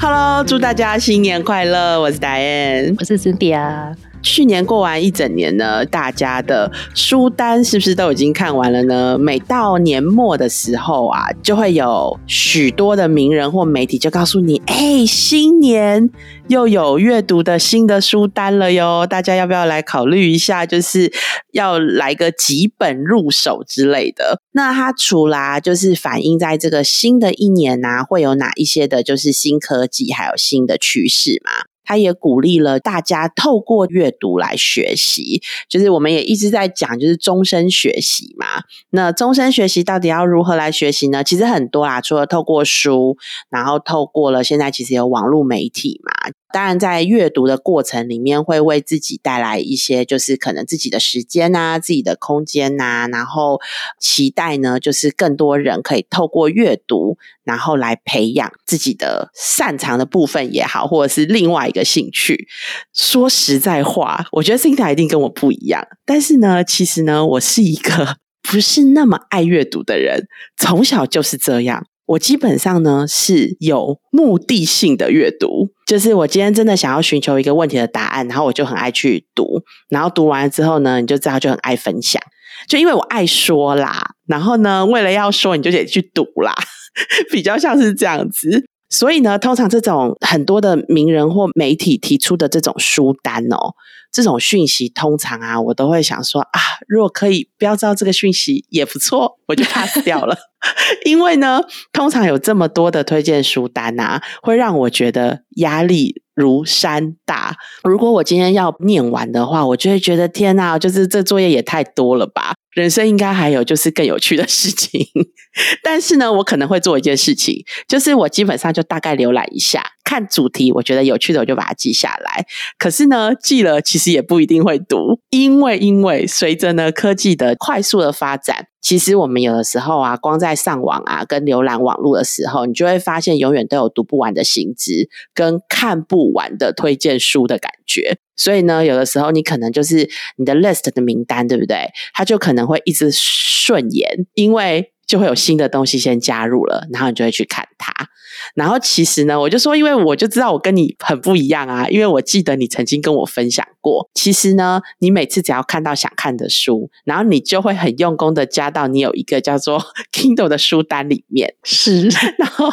Hello，祝大家新年快乐！我是 Diane，，我是 Cynthia。去年过完一整年呢，大家的书单是不是都已经看完了呢？每到年末的时候啊，就会有许多的名人或媒体就告诉你：“哎，新年又有阅读的新的书单了哟，大家要不要来考虑一下？就是要来个几本入手之类的。”那它除啦，就是反映在这个新的一年呐，会有哪一些的，就是新科技还有新的趋势嘛？他也鼓励了大家透过阅读来学习，就是我们也一直在讲，就是终身学习嘛。那终身学习到底要如何来学习呢？其实很多啊，除了透过书，然后透过了现在其实有网络媒体嘛。当然，在阅读的过程里面，会为自己带来一些，就是可能自己的时间呐，自己的空间呐，然后期待呢，就是更多人可以透过阅读，然后来培养自己的擅长的部分也好，或者是另外一个兴趣。说实在话，我觉得心态一定跟我不一样，但是呢，其实呢，我是一个 不是那么爱阅读的人，从小就是这样。我基本上呢是有目的性的阅读，就是我今天真的想要寻求一个问题的答案，然后我就很爱去读，然后读完了之后呢，你就知道就很爱分享，就因为我爱说啦，然后呢，为了要说，你就得去读啦，比较像是这样子。所以呢，通常这种很多的名人或媒体提出的这种书单哦，这种讯息，通常啊，我都会想说啊，如果可以不要知道这个讯息也不错，我就 pass 掉了。因为呢，通常有这么多的推荐书单啊，会让我觉得压力如山大。如果我今天要念完的话，我就会觉得天哪，就是这作业也太多了吧。人生应该还有就是更有趣的事情，但是呢，我可能会做一件事情，就是我基本上就大概浏览一下，看主题，我觉得有趣的我就把它记下来。可是呢，记了其实也不一定会读，因为因为随着呢科技的快速的发展，其实我们有的时候啊，光在上网啊跟浏览网络的时候，你就会发现永远都有读不完的新知跟看不完的推荐书的感觉。所以呢，有的时候你可能就是你的 list 的名单，对不对？它就可能会一直顺延，因为就会有新的东西先加入了，然后你就会去看它。然后其实呢，我就说，因为我就知道我跟你很不一样啊，因为我记得你曾经跟我分享过，其实呢，你每次只要看到想看的书，然后你就会很用功的加到你有一个叫做 Kindle 的书单里面。是，然后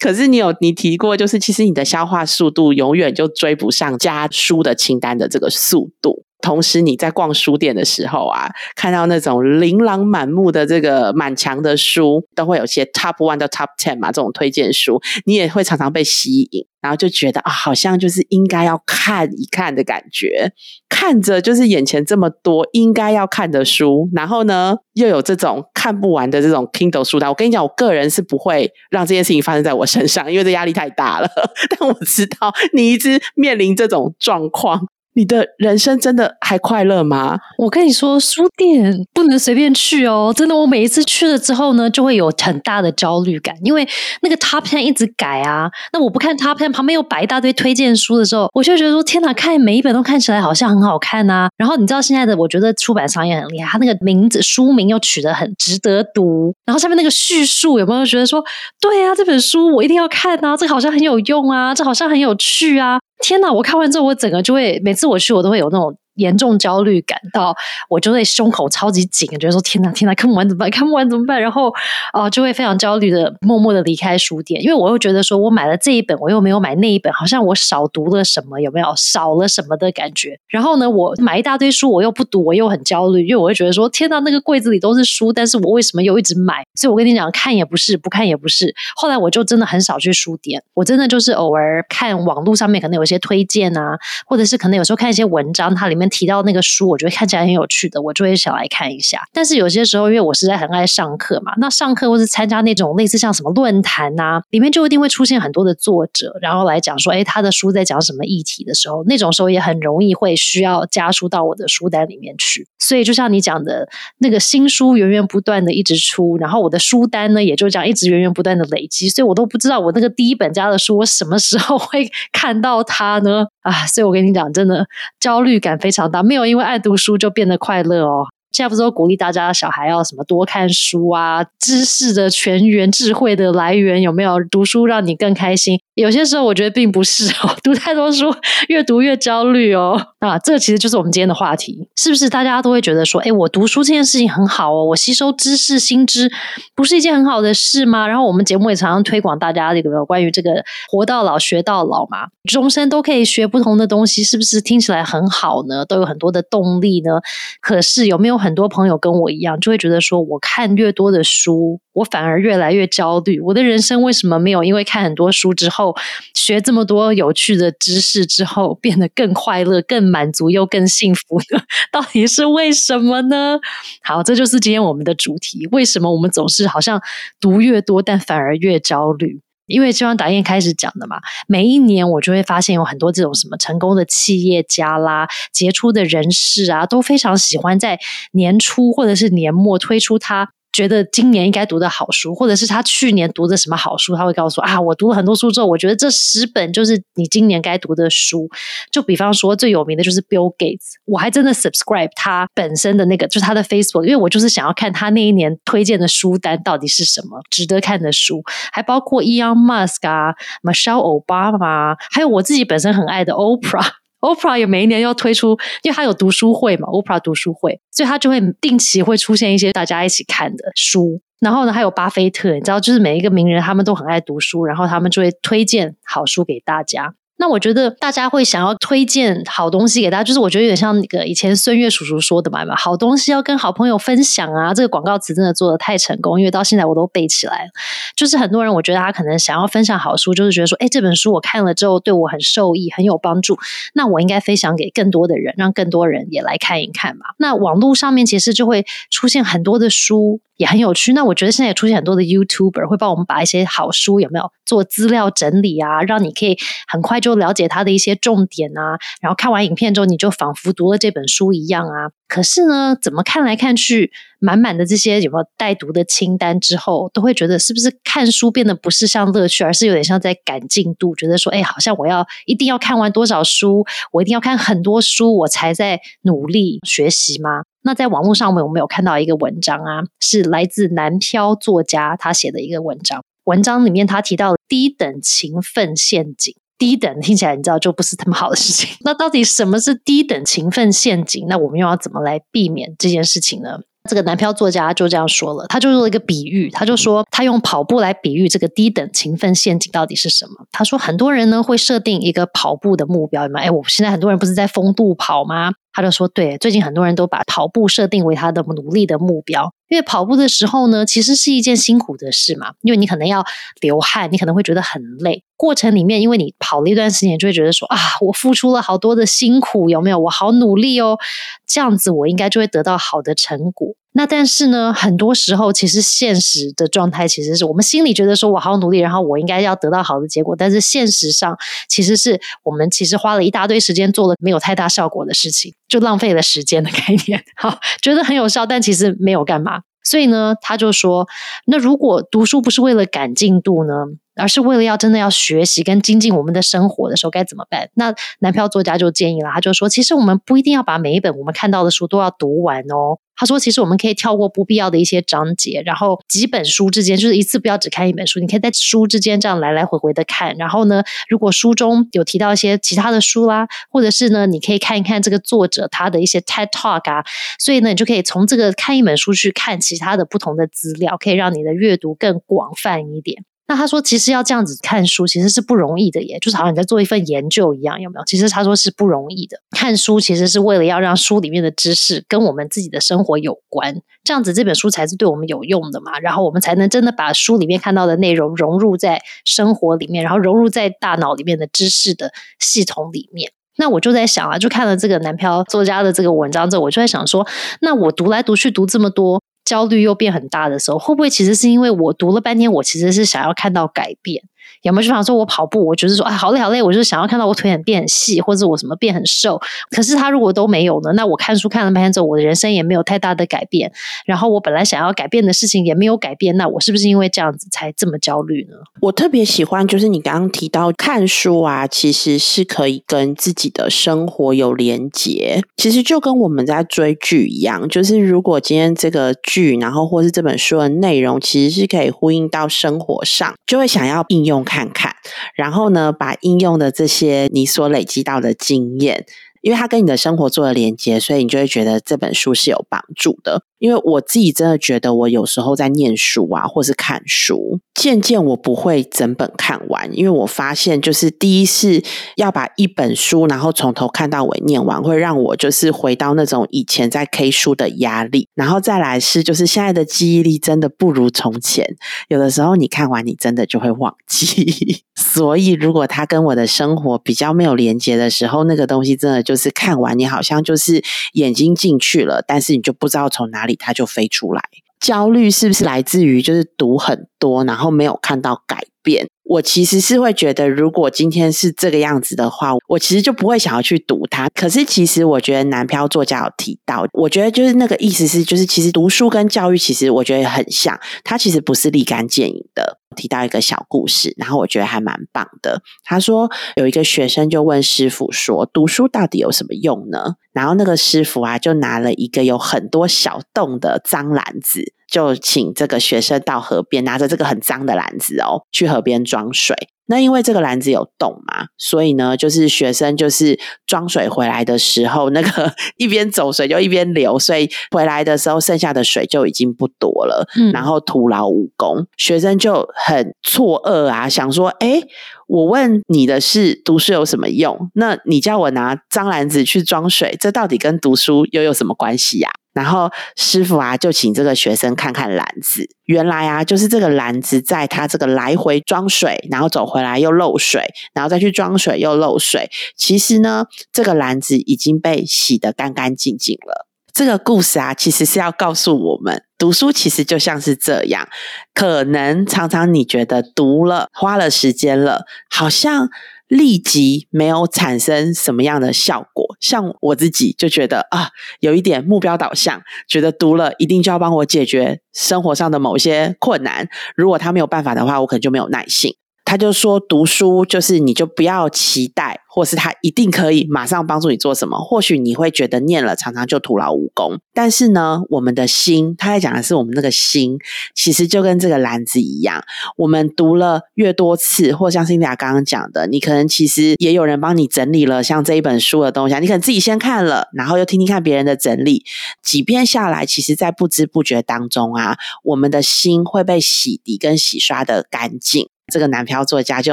可是你有你提过，就是其实你的消化速度永远就追不上加书的清单的这个速度。同时，你在逛书店的时候啊，看到那种琳琅满目的这个满墙的书，都会有些 top one 到 top ten 嘛，这种推荐书，你也会常常被吸引，然后就觉得啊，好像就是应该要看一看的感觉。看着就是眼前这么多应该要看的书，然后呢，又有这种看不完的这种 Kindle 书单。我跟你讲，我个人是不会让这件事情发生在我身上，因为这压力太大了。但我知道你一直面临这种状况。你的人生真的还快乐吗？我跟你说，书店不能随便去哦！真的，我每一次去了之后呢，就会有很大的焦虑感，因为那个 top 片一直改啊。那我不看 top 片旁边又摆一大堆推荐书的时候，我就觉得说：天哪，看每一本都看起来好像很好看啊。然后你知道现在的，我觉得出版商也很厉害，他那个名字书名又取得很值得读，然后下面那个叙述有没有觉得说：对啊，这本书我一定要看啊，这好像很有用啊，这好像很有趣啊。天哪！我看完之后，我整个就会每次我去，我都会有那种。严重焦虑感到我就会胸口超级紧，觉得说天哪天哪看不完怎么办？看不完怎么办？然后啊就会非常焦虑的默默的离开书店，因为我又觉得说我买了这一本，我又没有买那一本，好像我少读了什么，有没有少了什么的感觉？然后呢，我买一大堆书，我又不读，我又很焦虑，因为我会觉得说天哪，那个柜子里都是书，但是我为什么又一直买？所以我跟你讲，看也不是，不看也不是。后来我就真的很少去书店，我真的就是偶尔看网络上面可能有一些推荐啊，或者是可能有时候看一些文章，它里面提到那个书。我觉得看起来很有趣的，我就会想来看一下。但是有些时候，因为我实在很爱上课嘛，那上课或是参加那种类似像什么论坛呐，里面就一定会出现很多的作者，然后来讲说，哎，他的书在讲什么议题的时候，那种时候也很容易会需要加书到我的书单里面去。所以就像你讲的，那个新书源源不断的一直出，然后我的书单呢，也就这样一直源源不断的累积，所以我都不知道我那个第一本家的书，我什么时候会 看到它呢？啊，所以我跟你讲，真的焦虑感非常大，没有因为爱读书就变得快乐哦。现在不是都鼓励大家小孩要什么多看书啊，知识的泉源、智慧的来源有没有？读书让你更开心。有些时候我觉得并不是哦，读太多书越读越焦虑哦。啊，这其实就是我们今天的话题，是不是？大家都会觉得说，哎，我读书这件事情很好哦，我吸收知识、新知，不是一件很好的事吗？然后我们节目也常常推广大家这个关于这个活到老学到老嘛，终身都可以学不同的东西，是不是听起来很好呢？都有很多的动力呢？可是有没有很多朋友跟我一样，就会觉得说，我看越多的书，我反而越来越焦虑。我的人生为什么没有因为看很多书之后，学这么多有趣的知识之后，变得更快乐、更满足又更幸福呢？到底是为什么呢？好，这就是今天我们的主题：为什么我们总是好像读越多，但反而越焦虑？因为就像达燕开始讲的嘛，每一年我就会发现有很多这种什么成功的企业家啦、杰出的人士啊，都非常喜欢在年初或者是年末推出他。觉得今年应该读的好书，或者是他去年读的什么好书，他会告诉啊，我读了很多书之后，我觉得这十本就是你今年该读的书。就比方说最有名的就是 Bill Gates，我还真的 subscribe 他本身的那个，就是他的 Facebook，因为我就是想要看他那一年推荐的书单到底是什么值得看的书，还包括 Elon Musk 啊、Michelle Obama，还有我自己本身很爱的 Oprah。Oprah 也每一年要推出，因为他有读书会嘛，Oprah 读书会，所以他就会定期会出现一些大家一起看的书。然后呢，还有巴菲特，你知道，就是每一个名人他们都很爱读书，然后他们就会推荐好书给大家。那我觉得大家会想要推荐好东西给大家，就是我觉得有点像那个以前孙悦叔叔说的嘛，好东西要跟好朋友分享啊。这个广告词真的做的太成功，因为到现在我都背起来。就是很多人，我觉得他可能想要分享好书，就是觉得说，哎，这本书我看了之后对我很受益，很有帮助，那我应该分享给更多的人，让更多人也来看一看嘛。那网络上面其实就会出现很多的书。也很有趣。那我觉得现在也出现很多的 YouTuber 会帮我们把一些好书有没有做资料整理啊，让你可以很快就了解它的一些重点啊。然后看完影片之后，你就仿佛读了这本书一样啊。可是呢，怎么看来看去，满满的这些有没有带读的清单之后，都会觉得是不是看书变得不是像乐趣，而是有点像在赶进度，觉得说，哎，好像我要一定要看完多少书，我一定要看很多书，我才在努力学习吗？那在网络上面，我们有看到一个文章啊，是来自南漂作家他写的一个文章。文章里面他提到低等勤奋陷阱，低等听起来你知道就不是那么好的事情。那到底什么是低等勤奋陷阱？那我们又要怎么来避免这件事情呢？这个南漂作家就这样说了，他就做了一个比喻，他就说他用跑步来比喻这个低等勤奋陷阱到底是什么。他说很多人呢会设定一个跑步的目标，哎，我现在很多人不是在风度跑吗？他就说：“对，最近很多人都把跑步设定为他的努力的目标，因为跑步的时候呢，其实是一件辛苦的事嘛，因为你可能要流汗，你可能会觉得很累。过程里面，因为你跑了一段时间，就会觉得说啊，我付出了好多的辛苦，有没有？我好努力哦，这样子我应该就会得到好的成果。”那但是呢，很多时候其实现实的状态其实是我们心里觉得说我好努力，然后我应该要得到好的结果，但是现实上其实是我们其实花了一大堆时间做了没有太大效果的事情，就浪费了时间的概念。好，觉得很有效，但其实没有干嘛。所以呢，他就说，那如果读书不是为了赶进度呢？而是为了要真的要学习跟精进我们的生活的时候该怎么办？那男票作家就建议了，他就说，其实我们不一定要把每一本我们看到的书都要读完哦。他说，其实我们可以跳过不必要的一些章节，然后几本书之间就是一次不要只看一本书，你可以在书之间这样来来回回的看。然后呢，如果书中有提到一些其他的书啦，或者是呢，你可以看一看这个作者他的一些 TED Talk 啊，所以呢，你就可以从这个看一本书去看其他的不同的资料，可以让你的阅读更广泛一点。那他说，其实要这样子看书，其实是不容易的，耶，就是好像你在做一份研究一样，有没有？其实他说是不容易的。看书其实是为了要让书里面的知识跟我们自己的生活有关，这样子这本书才是对我们有用的嘛。然后我们才能真的把书里面看到的内容融入在生活里面，然后融入在大脑里面的知识的系统里面。那我就在想啊，就看了这个南漂作家的这个文章之后，我就在想说，那我读来读去读这么多。焦虑又变很大的时候，会不会其实是因为我读了半天，我其实是想要看到改变？有没有？就想说我跑步，我就是说，哎，好累好累，我就是想要看到我腿很变很细，或者我什么变很瘦。可是他如果都没有呢？那我看书看了半天之后，我的人生也没有太大的改变。然后我本来想要改变的事情也没有改变，那我是不是因为这样子才这么焦虑呢？我特别喜欢，就是你刚刚提到看书啊，其实是可以跟自己的生活有连结。其实就跟我们在追剧一样，就是如果今天这个剧，然后或是这本书的内容，其实是可以呼应到生活上，就会想要应用看看。然后呢，把应用的这些你所累积到的经验。因为它跟你的生活做了连接，所以你就会觉得这本书是有帮助的。因为我自己真的觉得，我有时候在念书啊，或是看书，渐渐我不会整本看完，因为我发现，就是第一是要把一本书，然后从头看到尾念完，会让我就是回到那种以前在 K 书的压力。然后再来是，就是现在的记忆力真的不如从前，有的时候你看完，你真的就会忘记。所以，如果它跟我的生活比较没有连接的时候，那个东西真的就是看完，你好像就是眼睛进去了，但是你就不知道从哪里它就飞出来。焦虑是不是来自于就是读很多，然后没有看到改变？我其实是会觉得，如果今天是这个样子的话，我其实就不会想要去读它。可是，其实我觉得南漂作家有提到，我觉得就是那个意思是，就是其实读书跟教育其实我觉得很像，它其实不是立竿见影的。提到一个小故事，然后我觉得还蛮棒的。他说有一个学生就问师傅说：“读书到底有什么用呢？”然后那个师傅啊，就拿了一个有很多小洞的脏篮子。就请这个学生到河边，拿着这个很脏的篮子哦，去河边装水。那因为这个篮子有洞嘛，所以呢，就是学生就是装水回来的时候，那个一边走水就一边流，所以回来的时候剩下的水就已经不多了，然后徒劳无功。学生就很错愕啊，想说：哎，我问你的是读书有什么用？那你叫我拿脏篮子去装水，这到底跟读书又有什么关系呀？然后师傅啊，就请这个学生看看篮子。原来啊，就是这个篮子在他这个来回装水，然后走回来又漏水，然后再去装水又漏水。其实呢，这个篮子已经被洗得干干净净了。这个故事啊，其实是要告诉我们，读书其实就像是这样。可能常常你觉得读了花了时间了，好像。立即没有产生什么样的效果，像我自己就觉得啊，有一点目标导向，觉得读了一定就要帮我解决生活上的某些困难。如果他没有办法的话，我可能就没有耐性。他就说，读书就是你就不要期待，或是他一定可以马上帮助你做什么。或许你会觉得念了常常就徒劳无功，但是呢，我们的心，他在讲的是我们那个心，其实就跟这个篮子一样。我们读了越多次，或像辛迪亚刚刚讲的，你可能其实也有人帮你整理了像这一本书的东西，你可能自己先看了，然后又听听看别人的整理，几遍下来，其实在不知不觉当中啊，我们的心会被洗涤跟洗刷的干净。这个男漂作家就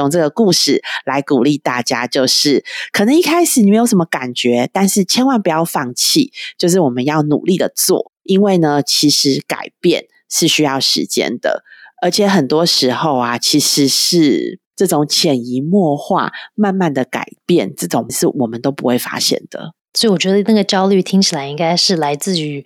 用这个故事来鼓励大家，就是可能一开始你没有什么感觉，但是千万不要放弃，就是我们要努力的做，因为呢，其实改变是需要时间的，而且很多时候啊，其实是这种潜移默化、慢慢的改变，这种是我们都不会发现的。所以我觉得那个焦虑听起来应该是来自于。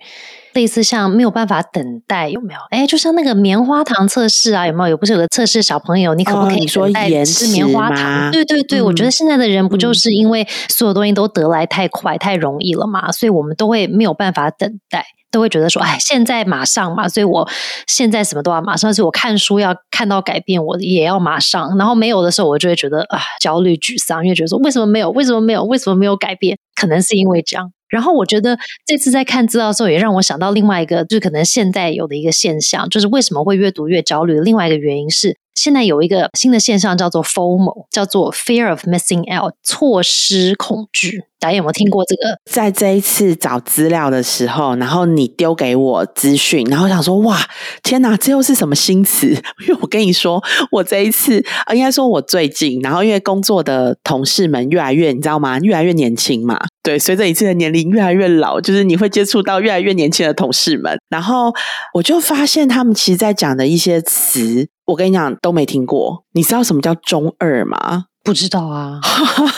类似像没有办法等待有没有？哎，就像那个棉花糖测试啊，有没有？有不是有个测试小朋友，你可不可以说吃棉花糖？对对对，我觉得现在的人不就是因为所有东西都得来太快、太容易了嘛，所以我们都会没有办法等待。都会觉得说，哎，现在马上嘛，所以我现在什么都要马上。所以我看书要看到改变，我也要马上。然后没有的时候，我就会觉得啊，焦虑、沮丧，因为觉得说，为什么没有？为什么没有？为什么没有改变？可能是因为这样。然后我觉得这次在看资料的时候，也让我想到另外一个，就是可能现在有的一个现象，就是为什么会越读越焦虑？另外一个原因是。现在有一个新的现象叫做 FOMO，叫做 Fear of Missing Out，错失恐惧。大家有没有听过这个？在这一次找资料的时候，然后你丢给我资讯，然后想说：哇，天哪，这又是什么新词？因为我跟你说，我这一次应该说我最近，然后因为工作的同事们越来越，你知道吗？越来越年轻嘛。对，随着一次的年龄越来越老，就是你会接触到越来越年轻的同事们，然后我就发现他们其实在讲的一些词。我跟你讲，都没听过。你知道什么叫中二吗？不知道啊，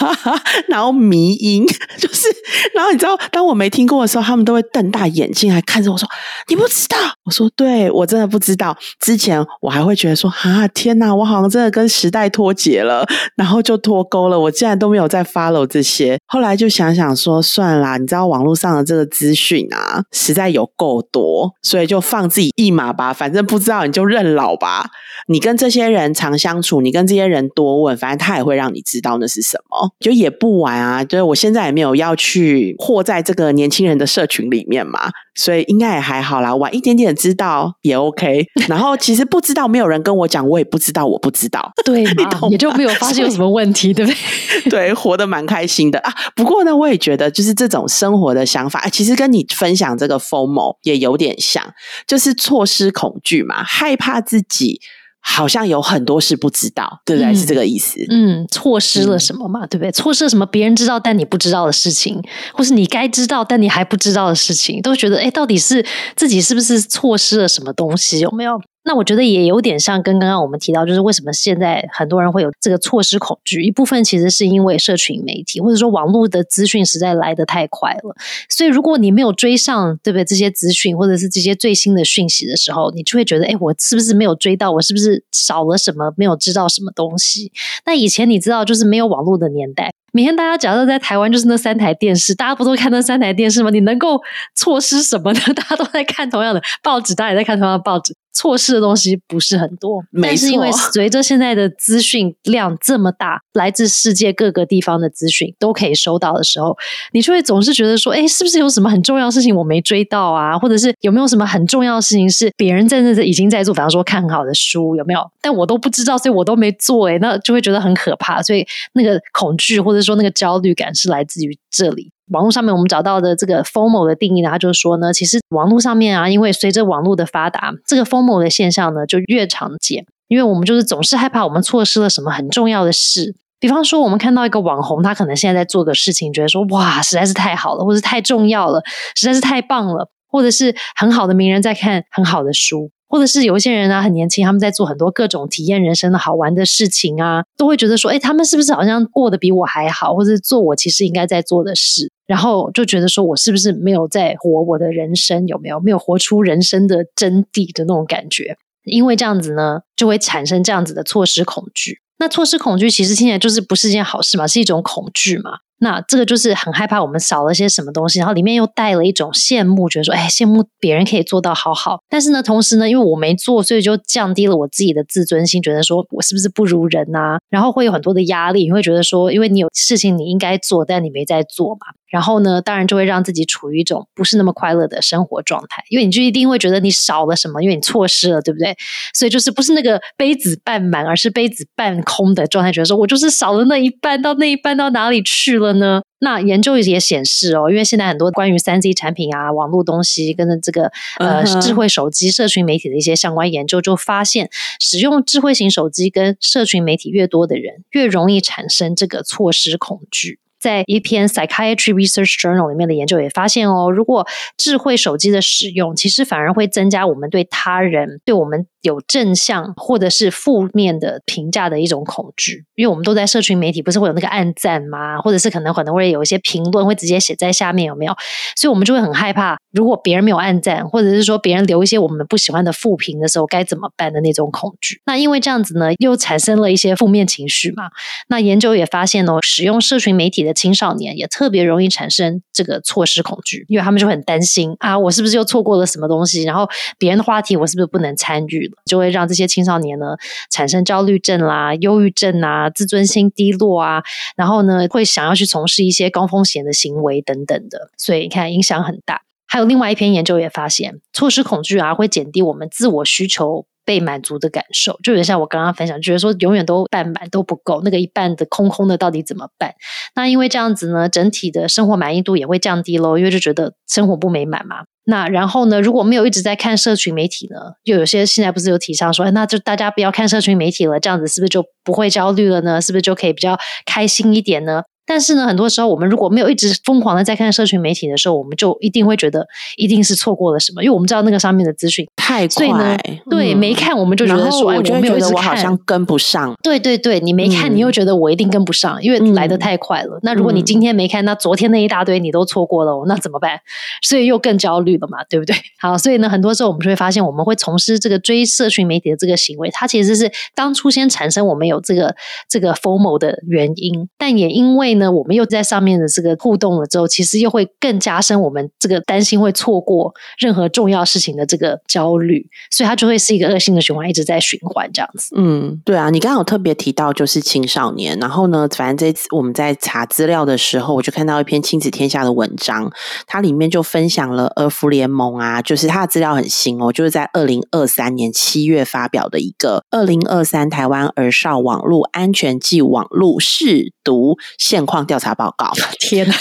然后迷音 就是，然后你知道，当我没听过的时候，他们都会瞪大眼睛还看着我说：“你不知道？”我说：“对，我真的不知道。”之前我还会觉得说：“啊，天哪，我好像真的跟时代脱节了，然后就脱钩了。”我竟然都没有在 follow 这些。后来就想想说：“算啦，你知道网络上的这个资讯啊，实在有够多，所以就放自己一马吧。反正不知道你就认老吧。你跟这些人常相处，你跟这些人多问，反正他也会。”让你知道那是什么，就也不晚啊。就是我现在也没有要去活在这个年轻人的社群里面嘛，所以应该也还好啦。晚一点点知道也 OK。然后其实不知道，没有人跟我讲，我也不知道，我不知道，对，也就没有发现有什么问题，对不对？对，活得蛮开心的啊。不过呢，我也觉得就是这种生活的想法，其实跟你分享这个 formal 也有点像，就是错失恐惧嘛，害怕自己。好像有很多事不知道，对不对？是这个意思。嗯，错失了什么嘛？对不对？错失了什么？别人知道但你不知道的事情，或是你该知道但你还不知道的事情，都觉得哎，到底是自己是不是错失了什么东西？有没有？那我觉得也有点像跟刚刚我们提到，就是为什么现在很多人会有这个错失恐惧，一部分其实是因为社群媒体或者说网络的资讯实在来得太快了，所以如果你没有追上，对不对？这些资讯或者是这些最新的讯息的时候，你就会觉得，哎，我是不是没有追到？我是不是少了什么？没有知道什么东西？那以前你知道，就是没有网络的年代。每天大家假设在台湾就是那三台电视，大家不都看那三台电视吗？你能够错失什么呢？大家都在看同样的报纸，大家也在看同样的报纸，错失的东西不是很多。但是因为随着现在的资讯量这么大，来自世界各个地方的资讯都可以收到的时候，你就会总是觉得说，哎，是不是有什么很重要的事情我没追到啊？或者是有没有什么很重要的事情是别人在那已经在做？比方说看很好的书有没有？但我都不知道，所以我都没做。哎，那就会觉得很可怕。所以那个恐惧或者。说那个焦虑感是来自于这里。网络上面我们找到的这个 “fomo” 的定义呢，它就是说呢，其实网络上面啊，因为随着网络的发达，这个 “fomo” 的现象呢就越常见。因为我们就是总是害怕我们错失了什么很重要的事。比方说，我们看到一个网红，他可能现在在做的事情，觉得说哇，实在是太好了，或者太重要了，实在是太棒了，或者是很好的名人在看很好的书。或者是有一些人啊，很年轻，他们在做很多各种体验人生的好玩的事情啊，都会觉得说，哎，他们是不是好像过得比我还好，或者做我其实应该在做的事，然后就觉得说我是不是没有在活我的人生，有没有没有活出人生的真谛的那种感觉？因为这样子呢，就会产生这样子的错失恐惧。那错失恐惧其实听起来就是不是件好事嘛，是一种恐惧嘛。那这个就是很害怕我们少了些什么东西，然后里面又带了一种羡慕，觉得说，哎，羡慕别人可以做到好好。但是呢，同时呢，因为我没做，所以就降低了我自己的自尊心，觉得说我是不是不如人呐？然后会有很多的压力，你会觉得说，因为你有事情你应该做，但你没在做嘛。然后呢，当然就会让自己处于一种不是那么快乐的生活状态，因为你就一定会觉得你少了什么，因为你错失了，对不对？所以就是不是那个杯子半满，而是杯子半空的状态，觉得说我就是少了那一半，到那一半到哪里去了呢？那研究也显示哦，因为现在很多关于三 C 产品啊、网络东西跟这个呃智慧手机、社群媒体的一些相关研究，就发现使用智慧型手机跟社群媒体越多的人，越容易产生这个错失恐惧。在一篇 Psychiatry Research Journal 里面的研究也发现哦，如果智慧手机的使用，其实反而会增加我们对他人、对我们。有正向或者是负面的评价的一种恐惧，因为我们都在社群媒体，不是会有那个暗赞吗？或者是可能可能会有一些评论会直接写在下面，有没有？所以我们就会很害怕，如果别人没有暗赞，或者是说别人留一些我们不喜欢的负评的时候，该怎么办的那种恐惧。那因为这样子呢，又产生了一些负面情绪嘛。那研究也发现哦，使用社群媒体的青少年也特别容易产生这个错失恐惧，因为他们就很担心啊，我是不是又错过了什么东西？然后别人的话题，我是不是不能参与了？就会让这些青少年呢产生焦虑症啦、忧郁症啊、自尊心低落啊，然后呢会想要去从事一些高风险的行为等等的，所以你看影响很大。还有另外一篇研究也发现，错失恐惧啊会减低我们自我需求被满足的感受，就有点像我刚刚分享，觉得说永远都半满都不够，那个一半的空空的到底怎么办？那因为这样子呢，整体的生活满意度也会降低喽，因为就觉得生活不美满嘛。那然后呢？如果没有一直在看社群媒体呢？又有些现在不是有提倡说，那就大家不要看社群媒体了，这样子是不是就不会焦虑了呢？是不是就可以比较开心一点呢？但是呢，很多时候我们如果没有一直疯狂的在看社群媒体的时候，我们就一定会觉得一定是错过了什么，因为我们知道那个上面的资讯。太所以呢快，对，嗯没看我们就觉得说，我就没有觉得我好像跟不上。对对对，你没看，嗯你又觉得我一定跟不上，因为嗯来的太快了。那如果你嗯今天没看，那昨天那一大堆你都错过了哦，那怎么办？所以又更焦虑了嘛，对不对？好，所以呢，很多时候我们就会发现，我们会从事这个追社群媒体的这个行为，它其实是当初先产生我们有这个这个 FOMO 的原因，但也因为呢，我们又在上面的这个互动了之后，其实又会更加深我们这个担心会错过任何重要事情的这个焦虑，所以它就会是一个恶性的循环，一直在循环这样子。嗯，对啊，你刚刚有特别提到就是青少年，然后呢，反正这次我们在查资料的时候，我就看到一篇亲子天下的文章，它里面就分享了儿福联盟啊，就是它的资料很新哦，就是在二零二三年七月发表的一个二零二三台湾儿少网络安全暨网络试读现况调查报告。天哪，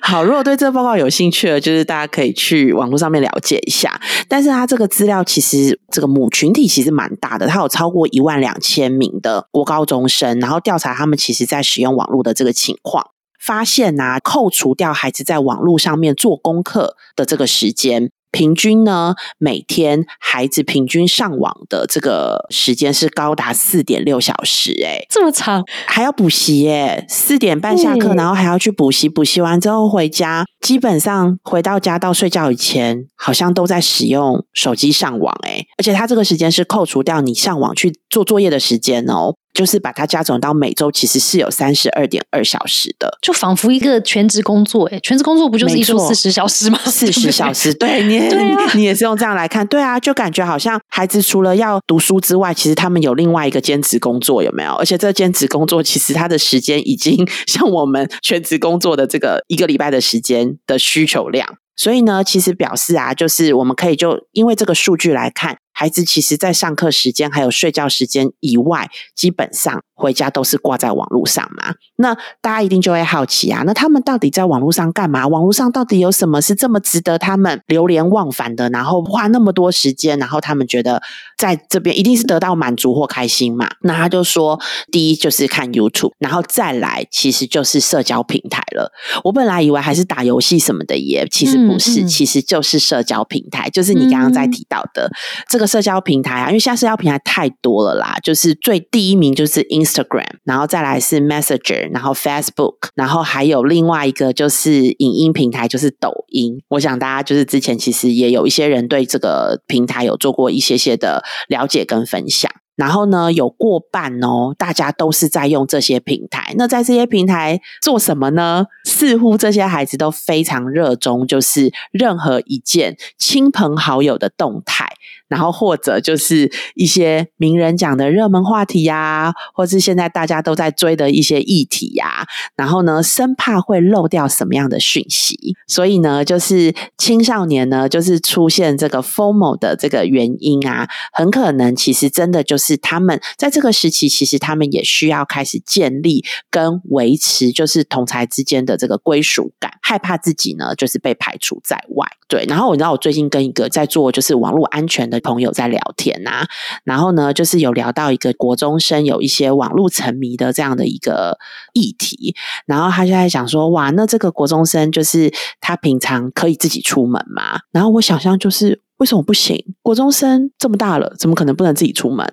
好 如果对这个报告有兴趣的，就是大家可以去网络上面了解一下。但是它这个资料其实这个母群体其实蛮大的，它有超过一万两千名的国高中生，然后调查他们其实在使用网络的这个情况，发现呐、扣除掉孩子在网络上面做功课的这个时间。平均呢，每天孩子平均上网的这个时间是高达四点六小时、欸，这么长，还要补习耶，四点半下课，嗯。然后还要去补习，补习完之后回家，基本上回到家到睡觉以前，好像都在使用手机上网诶，而且他这个时间是扣除掉你上网去做作业的时间哦，就是把它加总到每周其实是有三十二点二小时的。就仿佛一个全职工作、欸，全职工作不就是一周四十小时吗？四十小时，对你也，对啊你也是用这样来看，对啊，就感觉好像孩子除了要读书之外，其实他们有另外一个兼职工作，有没有？而且这兼职工作其实他的时间已经 像我们全职工作的这个一个礼拜的时间的需求量。所以呢，其实表示啊，就是我们可以就因为这个数据来看，孩子其实在上课时间还有睡觉时间以外，基本上回家都是挂在网络上嘛。那大家一定就会好奇啊，那他们到底在网络上干嘛？网络上到底有什么是这么值得他们流连忘返的？然后花那么多时间，然后他们觉得在这边一定是得到满足或开心嘛？那他就说，第一就是看 YouTube，然后再来其实就是社交平台了。我本来以为还是打游戏什么的耶，其实不是，嗯嗯其实就是社交平台，就是你刚刚在嗯提到的、这个社交平台啊，因为现在社交平台太多了啦，就是最第一名就是 Instagram，然后再来是 Messenger，然后 Facebook，然后还有另外一个就是影音平台，就是抖音。我想大家就是之前其实也有一些人对这个平台有做过一些些的了解跟分享。然后呢，有过半哦，大家都是在用这些平台。那在这些平台做什么呢？似乎这些孩子都非常热衷，就是任何一件亲朋好友的动态，然后或者就是一些名人讲的热门话题呀、或是现在大家都在追的一些议题呀、然后呢，生怕会漏掉什么样的讯息，所以呢，就是青少年呢，就是出现这个 FOMO 的这个原因啊，很可能其实真的就是他们在这个时期，其实他们也需要开始建立跟维持，就是同才之间的这个归属感，害怕自己呢就是被排除在外。对，然后我知道我最近跟一个在做就是网络安全的朋友在聊天啊，然后呢，就是有聊到一个国中生有一些网络沉迷的这样的一个议题，然后他就在想说，哇，那这个国中生就是他平常可以自己出门吗？然后我想象就是。为什么不行？国中生这么大了，怎么可能不能自己出门？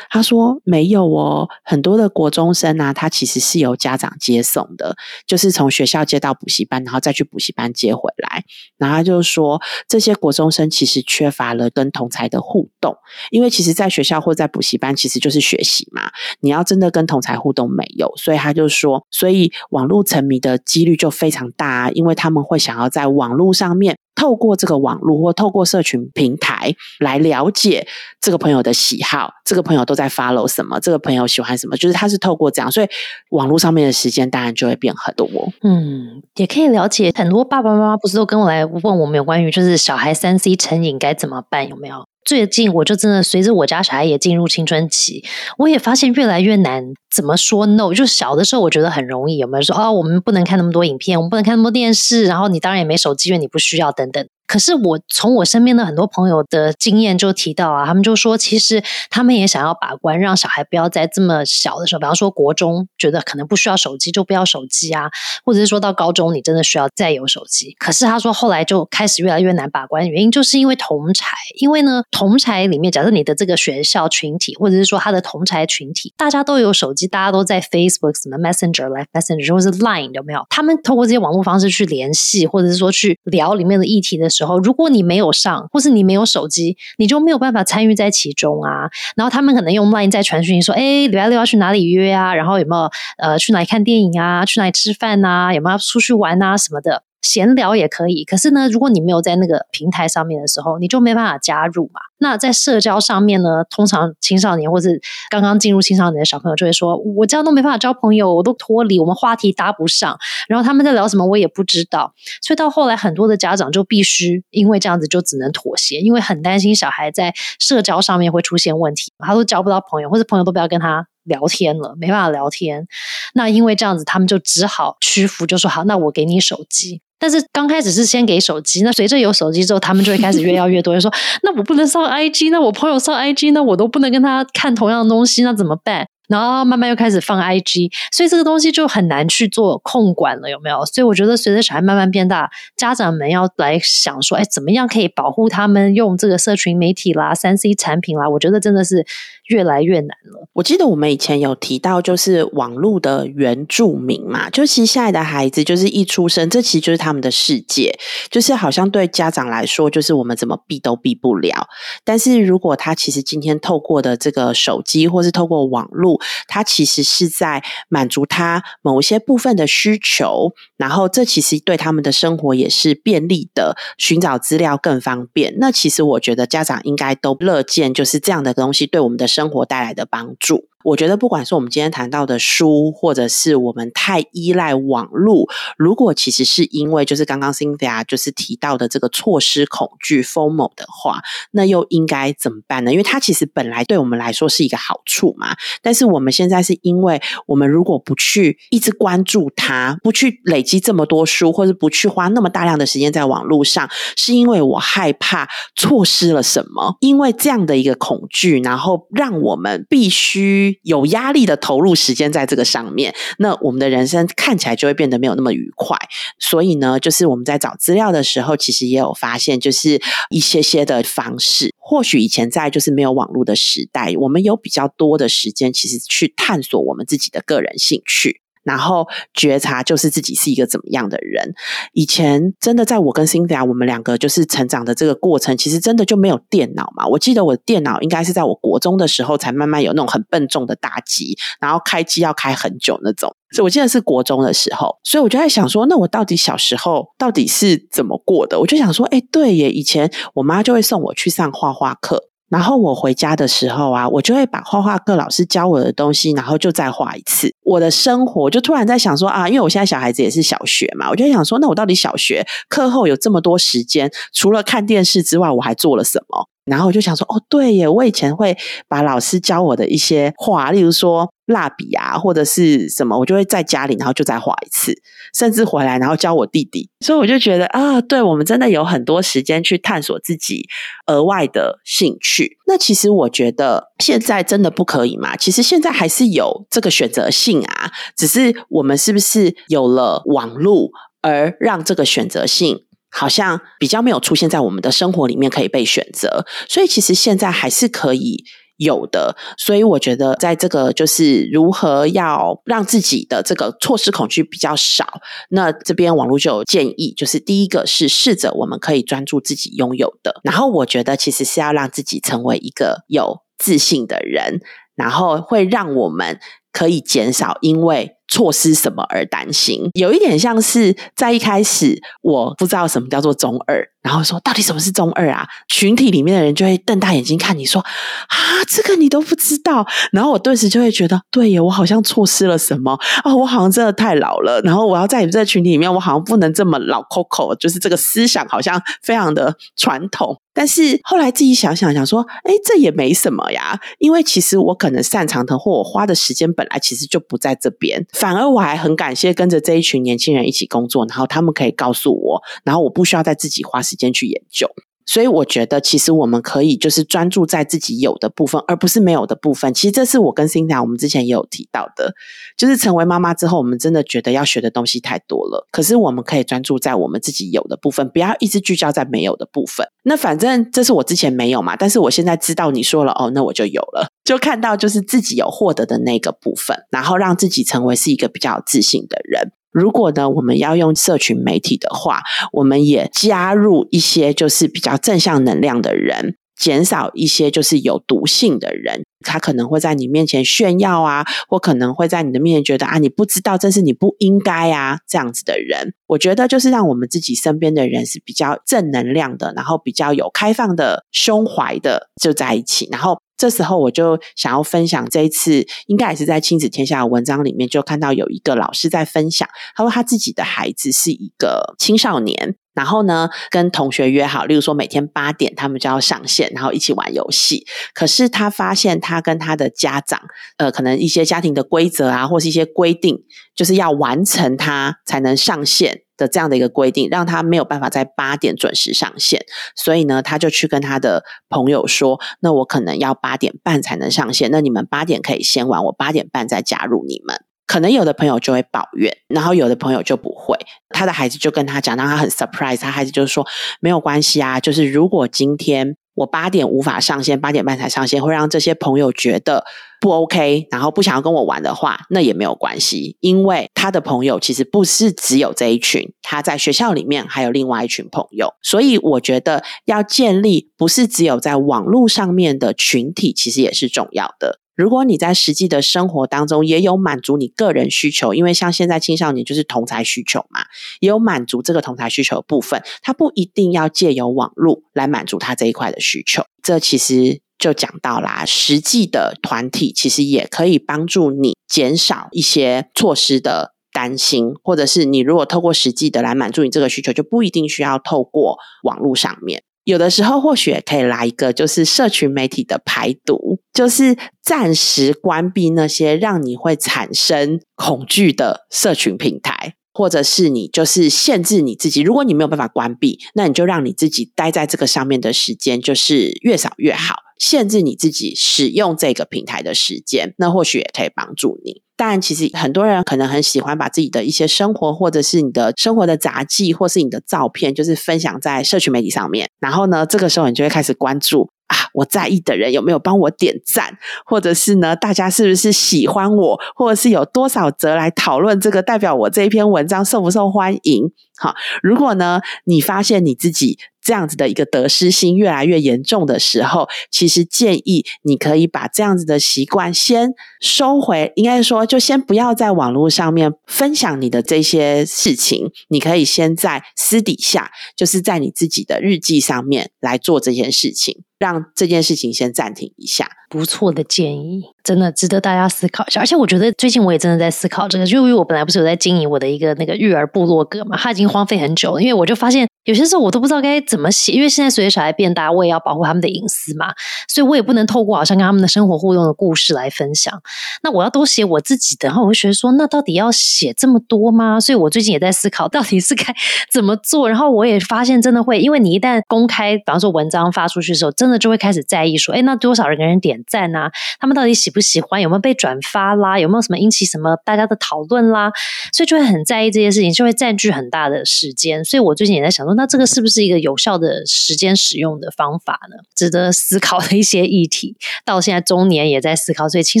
他说没有哦，很多的国中生啊，他其实是由家长接送的，就是从学校接到补习班，然后再去补习班接回来。然后他就说，这些国中生其实缺乏了跟同才的互动，因为其实在学校或在补习班其实就是学习嘛，你要真的跟同才互动没有，所以他就说，所以网络沉迷的几率就非常大、啊，因为他们会想要在网络上面。透过这个网络或透过社群平台来了解这个朋友的喜好，这个朋友都在 follow 什么，这个朋友喜欢什么，就是他是透过这样，所以网络上面的时间当然就会变很多。嗯，也可以了解很多爸爸妈妈不是都跟我来问我们有关于就是小孩三 C 成瘾该怎么办，有没有？最近我就真的随着我家小孩也进入青春期，我也发现越来越难怎么说 no。就小的时候我觉得很容易，有没有说啊，我们不能看那么多影片，我们不能看那么多电视，然后你当然也没手机，因为你不需要等等。可是我从我身边的很多朋友的经验就提到啊，他们就说，其实他们也想要把关，让小孩不要在这么小的时候，比方说国中，觉得可能不需要手机就不要手机啊，或者是说到高中你真的需要再有手机。可是他说后来就开始越来越难把关，原因就是因为同才，因为呢同才里面，假设你的这个学校群体，或者是说他的同才群体，大家都有手机，大家都在 Facebook、什么 Messenger、Live Messenger 或是 Line 有没有？他们透过这些网络方式去联系，或者是说去聊里面的议题的时候，时候如果你没有上，或是你没有手机，你就没有办法参与在其中啊。然后他们可能用 Line 在传讯说：“哎，礼拜六要去哪里约啊？然后有没有呃去哪里看电影啊？去哪里吃饭啊？有没有出去玩啊？什么的。”闲聊也可以，可是呢，如果你没有在那个平台上面的时候，你就没办法加入嘛。那在社交上面呢，通常青少年或是刚刚进入青少年的小朋友就会说：“我这样都没办法交朋友，我都脱离，我们话题搭不上。”然后他们在聊什么，我也不知道。所以到后来，很多的家长就必须因为这样子就只能妥协，因为很担心小孩在社交上面会出现问题，他都交不到朋友，或者朋友都不要跟他。聊天了，没办法聊天。那因为这样子，他们就只好屈服，就说好，那我给你手机。但是刚开始是先给手机，那随着有手机之后，他们就会开始越 要越多，就说那我不能上 IG，那我朋友上 IG，那我都不能跟他看同样的东西，那怎么办？然后慢慢又开始放 IG，所以这个东西就很难去做控管了，有没有？所以我觉得随着小孩慢慢变大，家长们要来想说，哎，怎么样可以保护他们用这个社群媒体啦、三 C 产品啦？我觉得真的是越来越难了。我记得我们以前有提到，就是网络的原住民嘛，就其实现在的孩子就是一出生，这其实就是他们的世界，就是好像对家长来说，就是我们怎么避都避不了。但是如果他其实今天透过的这个手机，或是透过网络，他其实是在满足他某一些部分的需求，然后这其实对他们的生活也是便利的，寻找资料更方便。那其实我觉得家长应该都乐见，就是这样的东西对我们的生生活带来的帮助。我觉得，不管是我们今天谈到的书，或者是我们太依赖网络，如果其实是因为就是刚刚 Cynthia 就是提到的这个错失恐惧 FOMO 的话，那又应该怎么办呢？因为它其实本来对我们来说是一个好处嘛。但是我们现在是因为我们如果不去一直关注它，不去累积这么多书，或者不去花那么大量的时间在网络上，是因为我害怕错失了什么？因为这样的一个恐惧，然后让我们必须。有压力的投入时间在这个上面，那我们的人生看起来就会变得没有那么愉快。所以呢，就是我们在找资料的时候，其实也有发现，就是一些些的方式。或许以前在就是没有网络的时代，我们有比较多的时间，其实去探索我们自己的个人兴趣。然后觉察就是自己是一个怎么样的人。以前真的在我跟 Cynthia 我们两个就是成长的这个过程，其实真的就没有电脑嘛。我记得我的电脑应该是在我国中的时候才慢慢有那种很笨重的大机，然后开机要开很久那种。所以我记得是国中的时候，所以我就在想说，那我到底小时候到底是怎么过的？我就想说，哎，对耶，以前我妈就会送我去上画画课。然后我回家的时候啊，我就会把画画课老师教我的东西，然后就再画一次。我的生活就突然在想说啊，因为我现在小孩子也是小学嘛，我就想说，那我到底小学课后有这么多时间，除了看电视之外，我还做了什么？然后我就想说，哦，对耶，我以前会把老师教我的一些画，例如说蜡笔啊，或者是什么，我就会在家里，然后就再画一次，甚至回来然后教我弟弟。所以我就觉得啊，对我们真的有很多时间去探索自己额外的兴趣。那其实我觉得现在真的不可以嘛？其实现在还是有这个选择性啊，只是我们是不是有了网络，而让这个选择性。好像比较没有出现在我们的生活里面可以被选择，所以其实现在还是可以有的。所以我觉得，在这个就是如何要让自己的这个错失恐惧比较少，那这边网络就有建议，就是第一个是试着我们可以专注自己拥有的，然后我觉得其实是要让自己成为一个有自信的人，然后会让我们可以减少因为。错失什么而担心，有一点像是在一开始我不知道什么叫做中二，然后说到底什么是中二啊？群体里面的人就会瞪大眼睛看你说啊，这个你都不知道，然后我顿时就会觉得，对耶，我好像错失了什么啊，我好像真的太老了，然后我要在你们这群体里面，我好像不能这么老 Coco，就是这个思想好像非常的传统。但是后来自己想想想说，哎，这也没什么呀，因为其实我可能擅长的或我花的时间本来其实就不在这边，反而我还很感谢跟着这一群年轻人一起工作，然后他们可以告诉我，然后我不需要再自己花时间去研究。所以我觉得，其实我们可以就是专注在自己有的部分，而不是没有的部分。其实这是我跟新娘我们之前也有提到的，就是成为妈妈之后，我们真的觉得要学的东西太多了。可是我们可以专注在我们自己有的部分，不要一直聚焦在没有的部分。那反正这是我之前没有嘛，但是我现在知道你说了哦，那我就有了，就看到就是自己有获得的那个部分，然后让自己成为是一个比较自信的人。如果呢，我们要用社群媒体的话，我们也加入一些就是比较正向能量的人，减少一些就是有毒性的人。他可能会在你面前炫耀啊，或可能会在你的面前觉得啊，你不知道这是你不应该啊，这样子的人。我觉得就是让我们自己身边的人是比较正能量的，然后比较有开放的胸怀的，就在一起，然后。这时候我就想要分享这一次，应该也是在亲子天下的文章里面，就看到有一个老师在分享，他说他自己的孩子是一个青少年，然后呢跟同学约好，例如说每天八点他们就要上线，然后一起玩游戏。可是他发现他跟他的家长，呃，可能一些家庭的规则啊，或是一些规定，就是要完成他才能上线。的这样的一个规定，让他没有办法在八点准时上线，所以呢，他就去跟他的朋友说：“那我可能要八点半才能上线，那你们八点可以先玩，我八点半再加入你们。”可能有的朋友就会抱怨，然后有的朋友就不会。他的孩子就跟他讲，让他很 surprise。他孩子就说：“没有关系啊，就是如果今天。”我八点无法上线，八点半才上线，会让这些朋友觉得不 OK，然后不想要跟我玩的话，那也没有关系，因为他的朋友其实不是只有这一群，他在学校里面还有另外一群朋友，所以我觉得要建立不是只有在网络上面的群体，其实也是重要的。如果你在实际的生活当中也有满足你个人需求，因为像现在青少年就是同才需求嘛，也有满足这个同才需求的部分，他不一定要借由网络来满足他这一块的需求。这其实就讲到啦，实际的团体其实也可以帮助你减少一些措施的担心，或者是你如果透过实际的来满足你这个需求，就不一定需要透过网络上面。有的时候或许也可以来一个，就是社群媒体的排毒，就是暂时关闭那些让你会产生恐惧的社群平台，或者是你就是限制你自己。如果你没有办法关闭，那你就让你自己待在这个上面的时间就是越少越好，限制你自己使用这个平台的时间，那或许也可以帮助你。但其实很多人可能很喜欢把自己的一些生活，或者是你的生活的杂技，或是你的照片，就是分享在社群媒体上面。然后呢，这个时候你就会开始关注啊，我在意的人有没有帮我点赞，或者是呢，大家是不是喜欢我，或者是有多少则来讨论这个，代表我这一篇文章受不受欢迎？好，如果呢，你发现你自己。这样子的一个得失心越来越严重的时候，其实建议你可以把这样子的习惯先收回，应该说就先不要在网络上面分享你的这些事情，你可以先在私底下，就是在你自己的日记上面来做这件事情，让这件事情先暂停一下。不错的建议，真的值得大家思考一下。而且我觉得最近我也真的在思考这个，就因为我本来不是有在经营我的一个那个育儿部落格嘛，它已经荒废很久了，因为我就发现。有些时候我都不知道该怎么写，因为现在随着小孩变大，我也要保护他们的隐私嘛，所以我也不能透过好像跟他们的生活互动的故事来分享。那我要多写我自己的，然后我会觉得说，那到底要写这么多吗？所以我最近也在思考，到底是该 怎么做。然后我也发现，真的会，因为你一旦公开，比方说文章发出去的时候，真的就会开始在意说，哎，那多少人给人点赞啊？他们到底喜不喜欢？有没有被转发啦？有没有什么引起什么大家的讨论啦？所以就会很在意这些事情，就会占据很大的时间。所以我最近也在想那这个是不是一个有效的时间使用的方法呢？值得思考的一些议题，到现在中年也在思考，所以青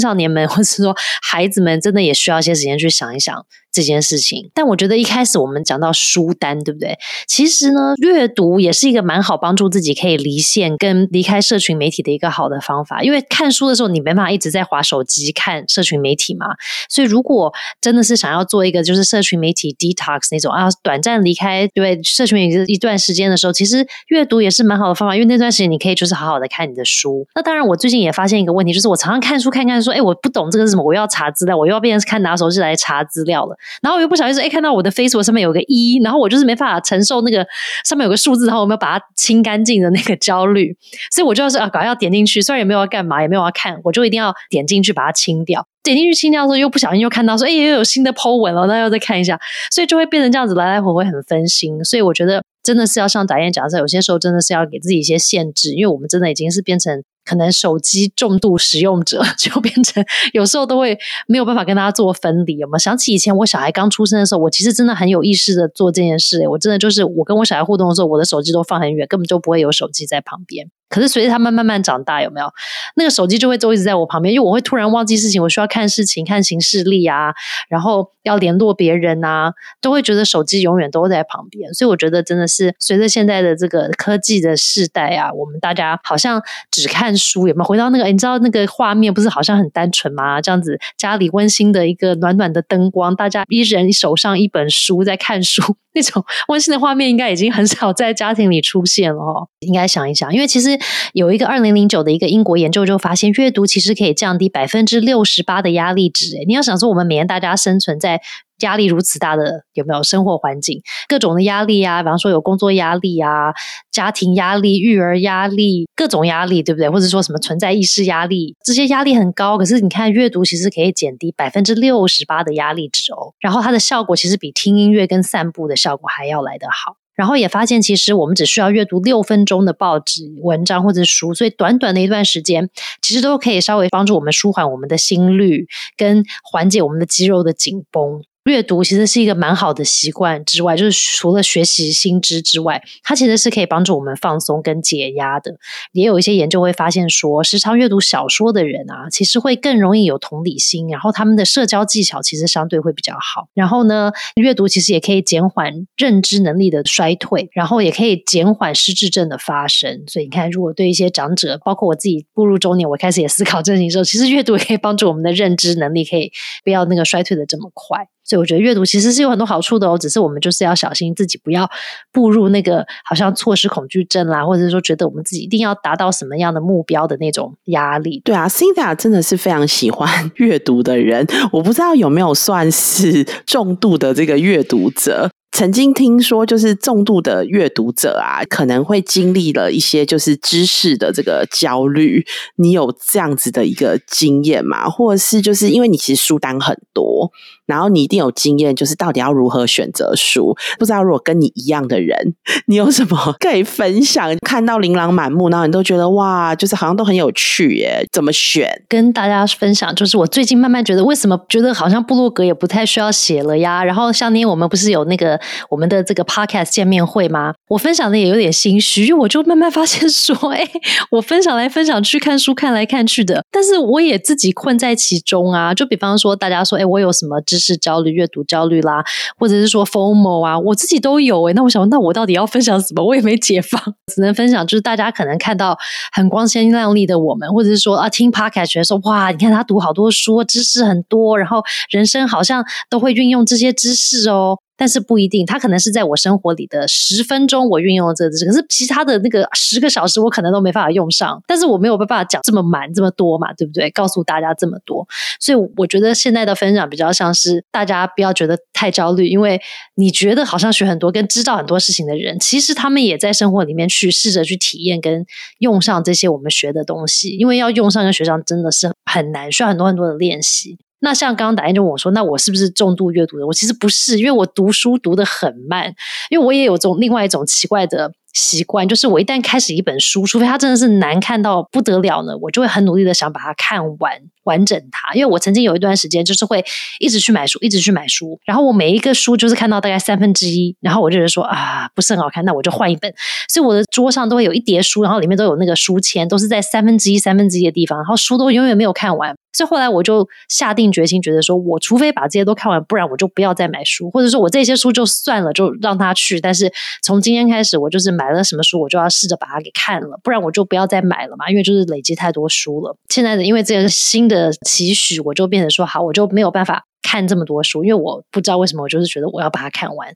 少年们或者说孩子们，真的也需要一些时间去想一想。这件事情，但我觉得一开始我们讲到书单，对不对？其实呢，阅读也是一个蛮好帮助自己可以离线跟离开社群媒体的一个好的方法。因为看书的时候，你没办法一直在划手机看社群媒体嘛。所以，如果真的是想要做一个就是社群媒体 detox 那种啊，短暂离开对社群媒体一段时间的时候，其实阅读也是蛮好的方法。因为那段时间你可以就是好好的看你的书。那当然，我最近也发现一个问题，就是我常常看书看看说，哎，我不懂这个是什么，我要查资料，我又要变成看拿手机来查资料了。然后我又不小心说，哎，看到我的 Facebook 上面有个一，然后我就是没办法承受那个上面有个数字，然后我没有把它清干净的那个焦虑，所以我就是啊，搞要点进去，虽然也没有要干嘛，也没有要看，我就一定要点进去把它清掉。点进去清掉的时候，又不小心又看到说，哎，又有新的 po 文了，那要再看一下，所以就会变成这样子，来来回回很分心。所以我觉得真的是要像导演讲的，有些时候真的是要给自己一些限制，因为我们真的已经是变成。可能手机重度使用者 就变成有时候都会没有办法跟大家做分离。有没有想起以前我小孩刚出生的时候，我其实真的很有意识的做这件事。我真的就是我跟我小孩互动的时候，我的手机都放很远，根本就不会有手机在旁边。可是随着他们慢慢长大，有没有那个手机就会都一直在我旁边？因为我会突然忘记事情，我需要看事情、看行事历啊，然后要联络别人啊，都会觉得手机永远都在旁边。所以我觉得真的是随着现在的这个科技的时代啊，我们大家好像只看书，有没有回到那个？你知道那个画面不是好像很单纯吗？这样子家里温馨的一个暖暖的灯光，大家一人手上一本书在看书，那种温馨的画面应该已经很少在家庭里出现了哦。应该想一想，因为其实。有一个二零零九的一个英国研究就发现，阅读其实可以降低百分之六十八的压力值。你要想说，我们每天大家生存在压力如此大的有没有生活环境，各种的压力啊，比方说有工作压力啊、家庭压力、育儿压力、各种压力，对不对？或者说什么存在意识压力，这些压力很高。可是你看，阅读其实可以减低百分之六十八的压力值哦。然后它的效果其实比听音乐跟散步的效果还要来得好。然后也发现，其实我们只需要阅读六分钟的报纸、文章或者书，所以短短的一段时间，其实都可以稍微帮助我们舒缓我们的心率，跟缓解我们的肌肉的紧绷。阅读其实是一个蛮好的习惯，之外就是除了学习新知之外，它其实是可以帮助我们放松跟解压的。也有一些研究会发现说，时常阅读小说的人啊，其实会更容易有同理心，然后他们的社交技巧其实相对会比较好。然后呢，阅读其实也可以减缓认知能力的衰退，然后也可以减缓失智症的发生。所以你看，如果对一些长者，包括我自己步入中年，我开始也思考这些时候，其实阅读也可以帮助我们的认知能力可以不要那个衰退的这么快。所以我觉得阅读其实是有很多好处的哦，只是我们就是要小心自己不要步入那个好像错失恐惧症啦，或者是说觉得我们自己一定要达到什么样的目标的那种压力。对啊，Cinda 真的是非常喜欢阅读的人，我不知道有没有算是重度的这个阅读者。曾经听说，就是重度的阅读者啊，可能会经历了一些就是知识的这个焦虑。你有这样子的一个经验吗？或者是就是因为你其实书单很多，然后你一定有经验，就是到底要如何选择书？不知道如果跟你一样的人，你有什么可以分享？看到琳琅满目，然后你都觉得哇，就是好像都很有趣耶？怎么选？跟大家分享，就是我最近慢慢觉得，为什么觉得好像部落格也不太需要写了呀？然后像那天我们不是有那个。我们的这个 podcast 见面会吗？我分享的也有点心虚，我就慢慢发现说，哎，我分享来分享去看书看来看去的，但是我也自己困在其中啊。就比方说，大家说，哎，我有什么知识焦虑、阅读焦虑啦，或者是说 FOMO 啊，我自己都有哎。那我想，那我到底要分享什么？我也没解放，只能分享就是大家可能看到很光鲜亮丽的我们，或者是说啊，听 podcast 觉得说，哇，你看他读好多书，知识很多，然后人生好像都会运用这些知识哦。但是不一定，他可能是在我生活里的十分钟，我运用了这个知识，可是其他的那个十个小时，我可能都没办法用上。但是我没有办法讲这么满这么多嘛，对不对？告诉大家这么多，所以我觉得现在的分享比较像是大家不要觉得太焦虑，因为你觉得好像学很多跟知道很多事情的人，其实他们也在生活里面去试着去体验跟用上这些我们学的东西，因为要用上跟学上真的是很难，需要很多很多的练习。那像刚刚打印就问我说：“那我是不是重度阅读的？”我其实不是，因为我读书读得很慢，因为我也有种另外一种奇怪的。习惯就是我一旦开始一本书，除非它真的是难看到不得了呢，我就会很努力的想把它看完完整它。因为我曾经有一段时间就是会一直去买书，一直去买书，然后我每一个书就是看到大概三分之一，然后我就觉得说啊不是很好看，那我就换一本。所以我的桌上都会有一叠书，然后里面都有那个书签，都是在三分之一、三分之一的地方，然后书都永远没有看完。所以后来我就下定决心，觉得说我除非把这些都看完，不然我就不要再买书，或者说我这些书就算了，就让他去。但是从今天开始，我就是。买了什么书，我就要试着把它给看了，不然我就不要再买了嘛。因为就是累积太多书了。现在的因为这个新的期许，我就变得说好，我就没有办法看这么多书，因为我不知道为什么，我就是觉得我要把它看完。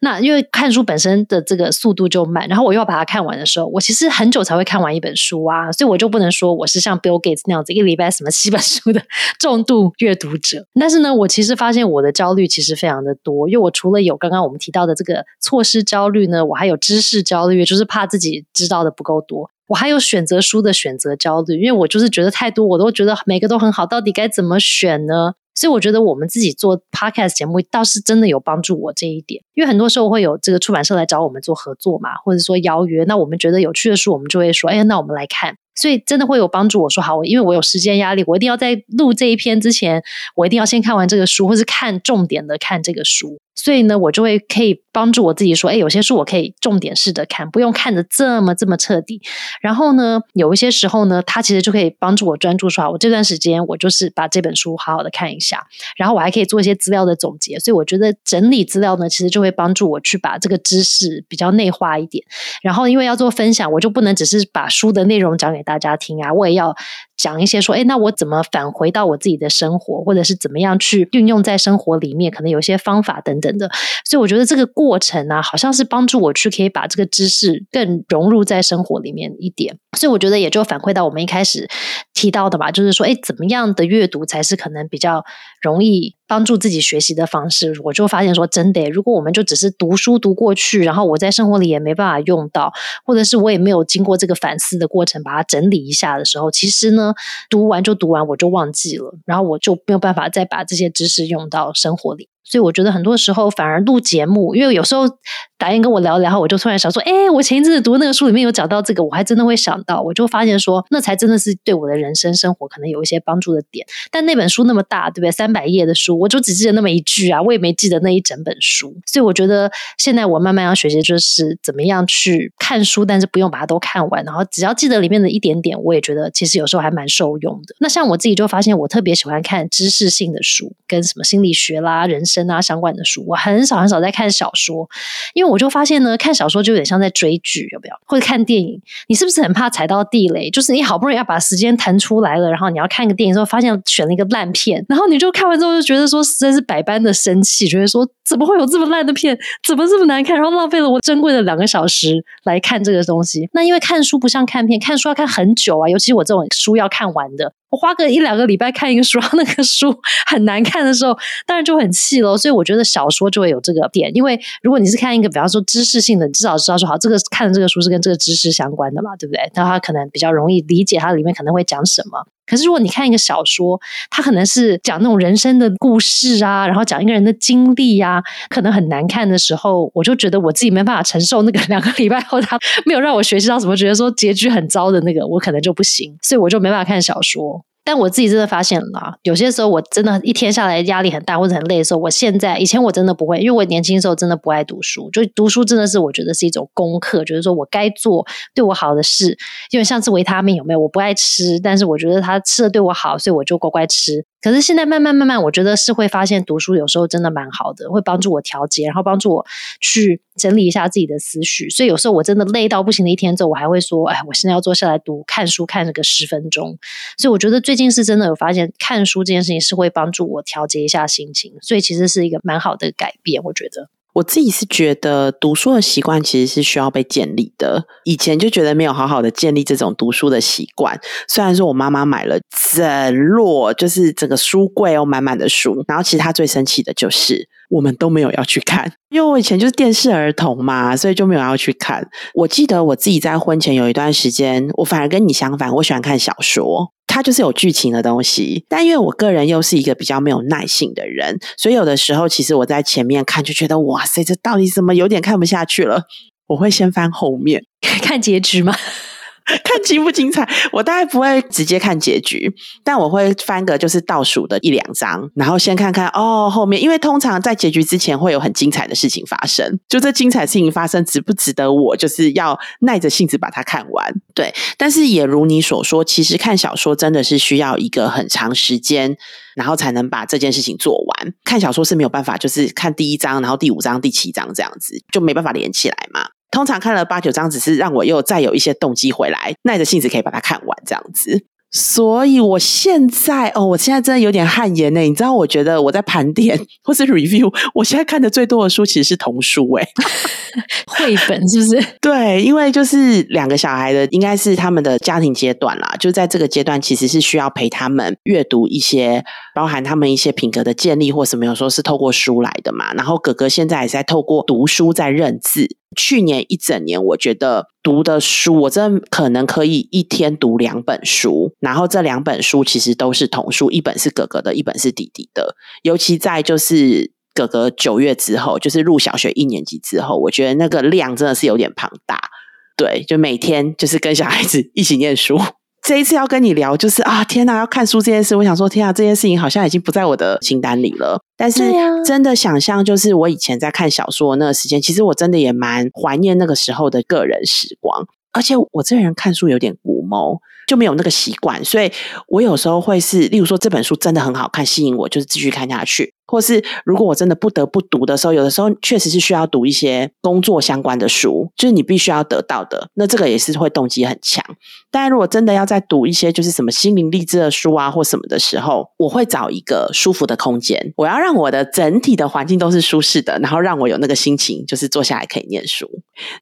那因为看书本身的这个速度就慢，然后我又要把它看完的时候，我其实很久才会看完一本书啊，所以我就不能说我是像 Bill Gates 那样子一个礼拜什么七本书的 重度阅读者。但是呢，我其实发现我的焦虑其实非常的多，因为我除了有刚刚我们提到的这个错失焦虑呢，我还有知识焦虑，就是怕自己知道的不够多。我还有选择书的选择焦虑，因为我就是觉得太多，我都觉得每个都很好，到底该怎么选呢？所以我觉得我们自己做 podcast 节目倒是真的有帮助我这一点，因为很多时候会有这个出版社来找我们做合作嘛，或者说邀约，那我们觉得有趣的书，我们就会说，哎，那我们来看。所以真的会有帮助。我说好，我因为我有时间压力，我一定要在录这一篇之前，我一定要先看完这个书，或是看重点的看这个书。所以呢，我就会可以帮助我自己说，哎，有些书我可以重点试着看，不用看的这么这么彻底。然后呢，有一些时候呢，它其实就可以帮助我专注说，我这段时间我就是把这本书好好的看一下，然后我还可以做一些资料的总结。所以我觉得整理资料呢，其实就会帮助我去把这个知识比较内化一点。然后因为要做分享，我就不能只是把书的内容讲给大家听啊，我也要。讲一些说，哎，那我怎么返回到我自己的生活，或者是怎么样去运用在生活里面？可能有些方法等等的。所以我觉得这个过程呢，好像是帮助我去可以把这个知识更融入在生活里面一点。所以我觉得也就反馈到我们一开始提到的吧，就是说，哎，怎么样的阅读才是可能比较容易帮助自己学习的方式？我就发现说，真的，如果我们就只是读书读过去，然后我在生活里也没办法用到，或者是我也没有经过这个反思的过程，把它整理一下的时候，其实呢。读完就读完，我就忘记了，然后我就没有办法再把这些知识用到生活里。所以我觉得很多时候反而录节目，因为有时候导演跟我聊，然后我就突然想说，哎，我前一阵子读那个书里面有讲到这个，我还真的会想到，我就发现说，那才真的是对我的人生生活可能有一些帮助的点。但那本书那么大，对不对？三百页的书，我就只记得那么一句啊，我也没记得那一整本书。所以我觉得现在我慢慢要学习，就是怎么样去看书，但是不用把它都看完，然后只要记得里面的一点点，我也觉得其实有时候还蛮受用的。那像我自己就发现，我特别喜欢看知识性的书，跟什么心理学啦、人生。啊，相关的书我很少很少在看小说，因为我就发现呢，看小说就有点像在追剧，有没有？或者看电影，你是不是很怕踩到地雷？就是你好不容易要把时间腾出来了，然后你要看个电影之后，发现选了一个烂片，然后你就看完之后就觉得说实在是百般的生气，觉得说怎么会有这么烂的片，怎么这么难看，然后浪费了我珍贵的两个小时来看这个东西。那因为看书不像看片，看书要看很久啊，尤其我这种书要看完的。我花个一两个礼拜看一个书，那个书 很难看的时候，当然就很气咯。所以我觉得小说就会有这个点，因为如果你是看一个，比方说知识性的，你至少知道说好，这个看的这个书是跟这个知识相关的嘛，对不对？那他可能比较容易理解它里面可能会讲什么。可是如果你看一个小说，它可能是讲那种人生的故事啊，然后讲一个人的经历啊，可能很难看的时候，我就觉得我自己没办法承受那个 两个礼拜后他没有让我学习到什么，觉得说结局很糟的那个，我可能就不行，所以我就没办法看小说。但我自己真的发现了，有些时候我真的一天下来压力很大或者很累的时候，我现在以前我真的不会，因为我年轻时候真的不爱读书，就读书真的是我觉得是一种功课，就是说我该做对我好的事，因为像是维他命有没有？我不爱吃，但是我觉得他吃的对我好，所以我就乖乖吃。可是现在慢慢慢慢，我觉得是会发现读书有时候真的蛮好的，会帮助我调节，然后帮助我去整理一下自己的思绪。所以有时候我真的累到不行的一天之后，我还会说：“哎，我现在要坐下来读看书，看个十分钟。”所以我觉得最近是真的有发现，看书这件事情是会帮助我调节一下心情，所以其实是一个蛮好的改变。我觉得。我自己是觉得读书的习惯其实是需要被建立的。以前就觉得没有好好的建立这种读书的习惯。虽然说我妈妈买了整摞，就是整个书柜哦满满的书，然后其实她最生气的就是我们都没有要去看，因为我以前就是电视儿童嘛，所以就没有要去看。我记得我自己在婚前有一段时间，我反而跟你相反，我喜欢看小说。它就是有剧情的东西，但因为我个人又是一个比较没有耐性的人，所以有的时候其实我在前面看就觉得哇塞，这到底怎么有点看不下去了？我会先翻后面 看结局吗？看精不精彩，我大概不会直接看结局，但我会翻个就是倒数的一两章，然后先看看哦后面，因为通常在结局之前会有很精彩的事情发生，就这精彩事情发生值不值得我就是要耐着性子把它看完？对，但是也如你所说，其实看小说真的是需要一个很长时间，然后才能把这件事情做完。看小说是没有办法，就是看第一章，然后第五章、第七章这样子就没办法连起来嘛。通常看了八九章，只是让我又再有一些动机回来，耐着性子可以把它看完这样子。所以我现在哦，我现在真的有点汗颜呢。你知道，我觉得我在盘点 或是 review，我现在看的最多的书其实是童书，哎，绘本是不是？对，因为就是两个小孩的，应该是他们的家庭阶段啦。就在这个阶段，其实是需要陪他们阅读一些，包含他们一些品格的建立或什么，有时候是透过书来的嘛。然后哥哥现在也在透过读书在认字。去年一整年，我觉得读的书，我真的可能可以一天读两本书，然后这两本书其实都是童书，一本是哥哥的，一本是弟弟的。尤其在就是哥哥九月之后，就是入小学一年级之后，我觉得那个量真的是有点庞大。对，就每天就是跟小孩子一起念书。这一次要跟你聊，就是啊，天哪，要看书这件事，我想说，天啊，这件事情好像已经不在我的清单里了。但是真的想象，就是我以前在看小说那个时间，其实我真的也蛮怀念那个时候的个人时光。而且我这人看书有点古谋，就没有那个习惯，所以我有时候会是，例如说这本书真的很好看，吸引我，就是继续看下去。或是如果我真的不得不读的时候，有的时候确实是需要读一些工作相关的书，就是你必须要得到的，那这个也是会动机很强。但如果真的要再读一些就是什么心灵励志的书啊或什么的时候，我会找一个舒服的空间，我要让我的整体的环境都是舒适的，然后让我有那个心情，就是坐下来可以念书。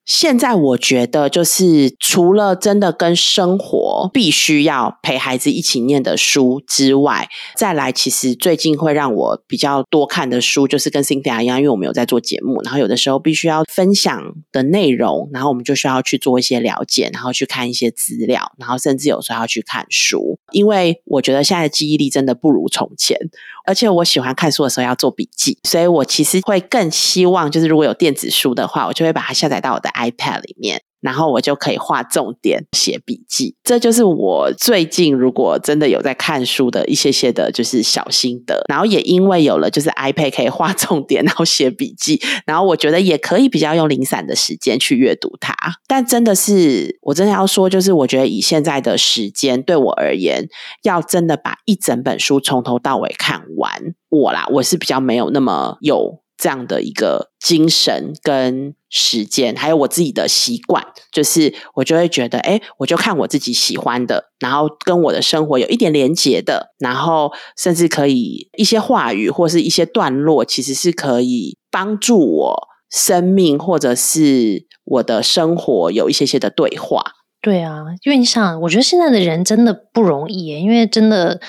现在我觉得就是除了真的跟生活必须要陪孩子一起念的书之外，再来其实最近会让我比较。多看的书就是跟 Cynthia 一样，因为我们有在做节目，然后有的时候必须要分享的内容，然后我们就需要去做一些了解，然后去看一些资料，然后甚至有时候要去看书，因为我觉得现在的记忆力真的不如从前，而且我喜欢看书的时候要做笔记，所以我其实会更希望就是如果有电子书的话，我就会把它下载到我的 iPad 里面。然后我就可以画重点、写笔记，这就是我最近如果真的有在看书的一些些的，就是小心得。然后也因为有了就是 iPad 可以画重点，然后写笔记，然后我觉得也可以比较用零散的时间去阅读它。但真的是，我真的要说，就是我觉得以现在的时间对我而言，要真的把一整本书从头到尾看完，我啦，我是比较没有那么有。这样的一个精神跟时间，还有我自己的习惯，就是我就会觉得，哎，我就看我自己喜欢的，然后跟我的生活有一点连结的，然后甚至可以一些话语或是一些段落，其实是可以帮助我生命或者是我的生活有一些些的对话。对啊，因为你想，我觉得现在的人真的不容易，因为真的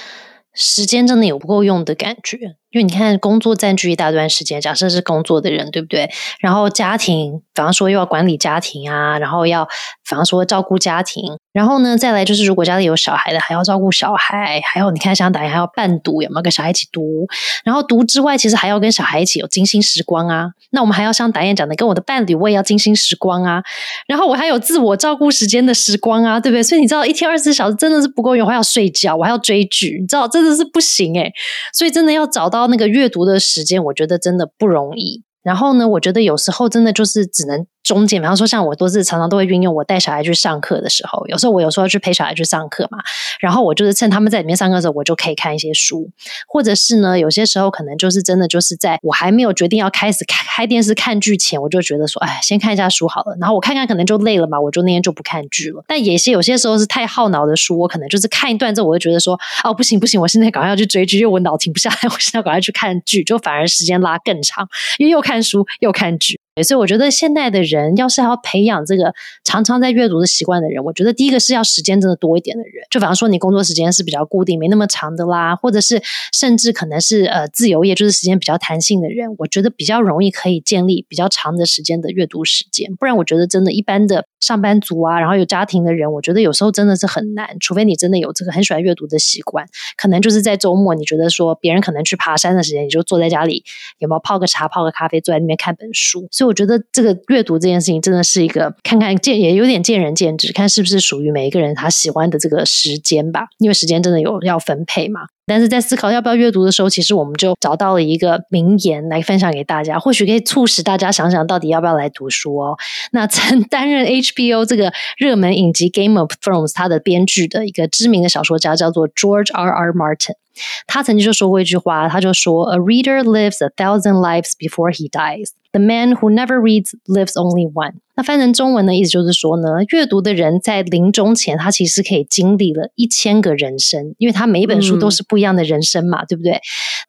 时间真的有不够用的感觉。因为你看，工作占据一大段时间，假设是工作的人，对不对？然后家庭，比方说又要管理家庭啊，然后要，比方说照顾家庭，然后呢，再来就是如果家里有小孩的，还要照顾小孩，还有你看，像打还要伴读，有没有跟小孩一起读？然后读之外，其实还要跟小孩一起有精心时光啊。那我们还要像导演讲的，跟我的伴侣，我也要精心时光啊。然后我还有自我照顾时间的时光啊，对不对？所以你知道，一天二十四小时真的是不够用，我还要睡觉，我还要追剧，你知道，真的是不行诶所以真的要找到。那个阅读的时间，我觉得真的不容易。然后呢，我觉得有时候真的就是只能。中间，比方说像我都是常常都会运用我带小孩去上课的时候，有时候我有时候要去陪小孩去上课嘛，然后我就是趁他们在里面上课的时候，我就可以看一些书，或者是呢，有些时候可能就是真的就是在我还没有决定要开始开开电视看剧前，我就觉得说，哎，先看一下书好了，然后我看看可能就累了嘛，我就那天就不看剧了。但也是有些时候是太耗脑的书，我可能就是看一段之后，我就觉得说，哦，不行不行，我现在赶快要去追剧，因为我脑停不下来，我现在赶快去看剧，就反而时间拉更长，因为又看书又看剧。所以我觉得现在的人要是要培养这个常常在阅读的习惯的人，我觉得第一个是要时间真的多一点的人。就比方说你工作时间是比较固定、没那么长的啦，或者是甚至可能是呃自由业，就是时间比较弹性的人，我觉得比较容易可以建立比较长的时间的阅读时间。不然我觉得真的一般的上班族啊，然后有家庭的人，我觉得有时候真的是很难。除非你真的有这个很喜欢阅读的习惯，可能就是在周末，你觉得说别人可能去爬山的时间，你就坐在家里，有没有泡个茶、泡个咖啡，坐在那边看本书。所以我觉得这个阅读这件事情真的是一个看看见也有点见仁见智，看是不是属于每一个人他喜欢的这个时间吧。因为时间真的有要分配嘛。但是在思考要不要阅读的时候，其实我们就找到了一个名言来分享给大家，或许可以促使大家想想到底要不要来读书哦。那曾担任 HBO 这个热门影集《Game of Thrones》它的编剧的一个知名的小说家叫做 George R. R. Martin。他曾经就说过一句话，他就说：“A reader lives a thousand lives before he dies. The man who never reads lives only one.” 那翻成中文的意思就是说呢，阅读的人在临终前，他其实可以经历了一千个人生，因为他每一本书都是不一样的人生嘛，对不对？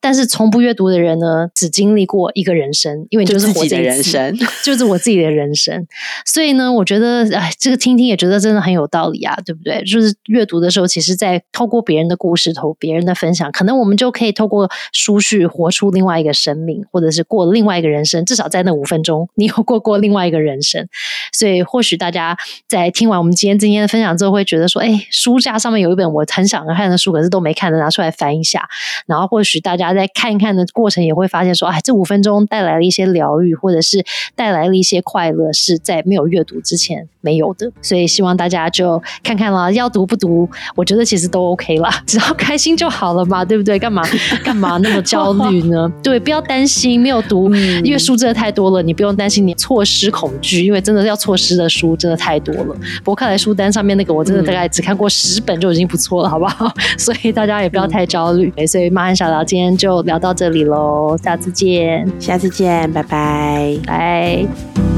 但是从不阅读的人呢，只经历过一个人生，因为就是自己的人生，就是我自己的人生。所以呢，我觉得，哎，这个听听也觉得真的很有道理啊，对不对？就是阅读的时候，其实在透过别人的故事，透别人的分享，可能我们就可以透过书序活出另外一个生命，或者是过另外一个人生。至少在那五分钟，你有过过另外一个人生。所以，或许大家在听完我们今天今天的分享之后，会觉得说，哎，书架上面有一本我很想看的书，可是都没看的，拿出来翻一下。然后，或许大家在看一看的过程，也会发现说，哎，这五分钟带来了一些疗愈，或者是带来了一些快乐，是在没有阅读之前没有的。所以，希望大家就看看啦，要读不读，我觉得其实都 OK 啦，只要开心就好了嘛，对不对？干嘛 干嘛那么焦虑呢？对，不要担心没有读，因为书真的太多了，你不用担心你错失恐惧，因为真的要错失的书真的太多了。不过看来书单上面那个，我真的大概只看过十本就已经不错了，好不好？所以大家也不要太焦虑。所以马汉小聊今天就聊到这里喽，下次见，下次见，拜拜，拜。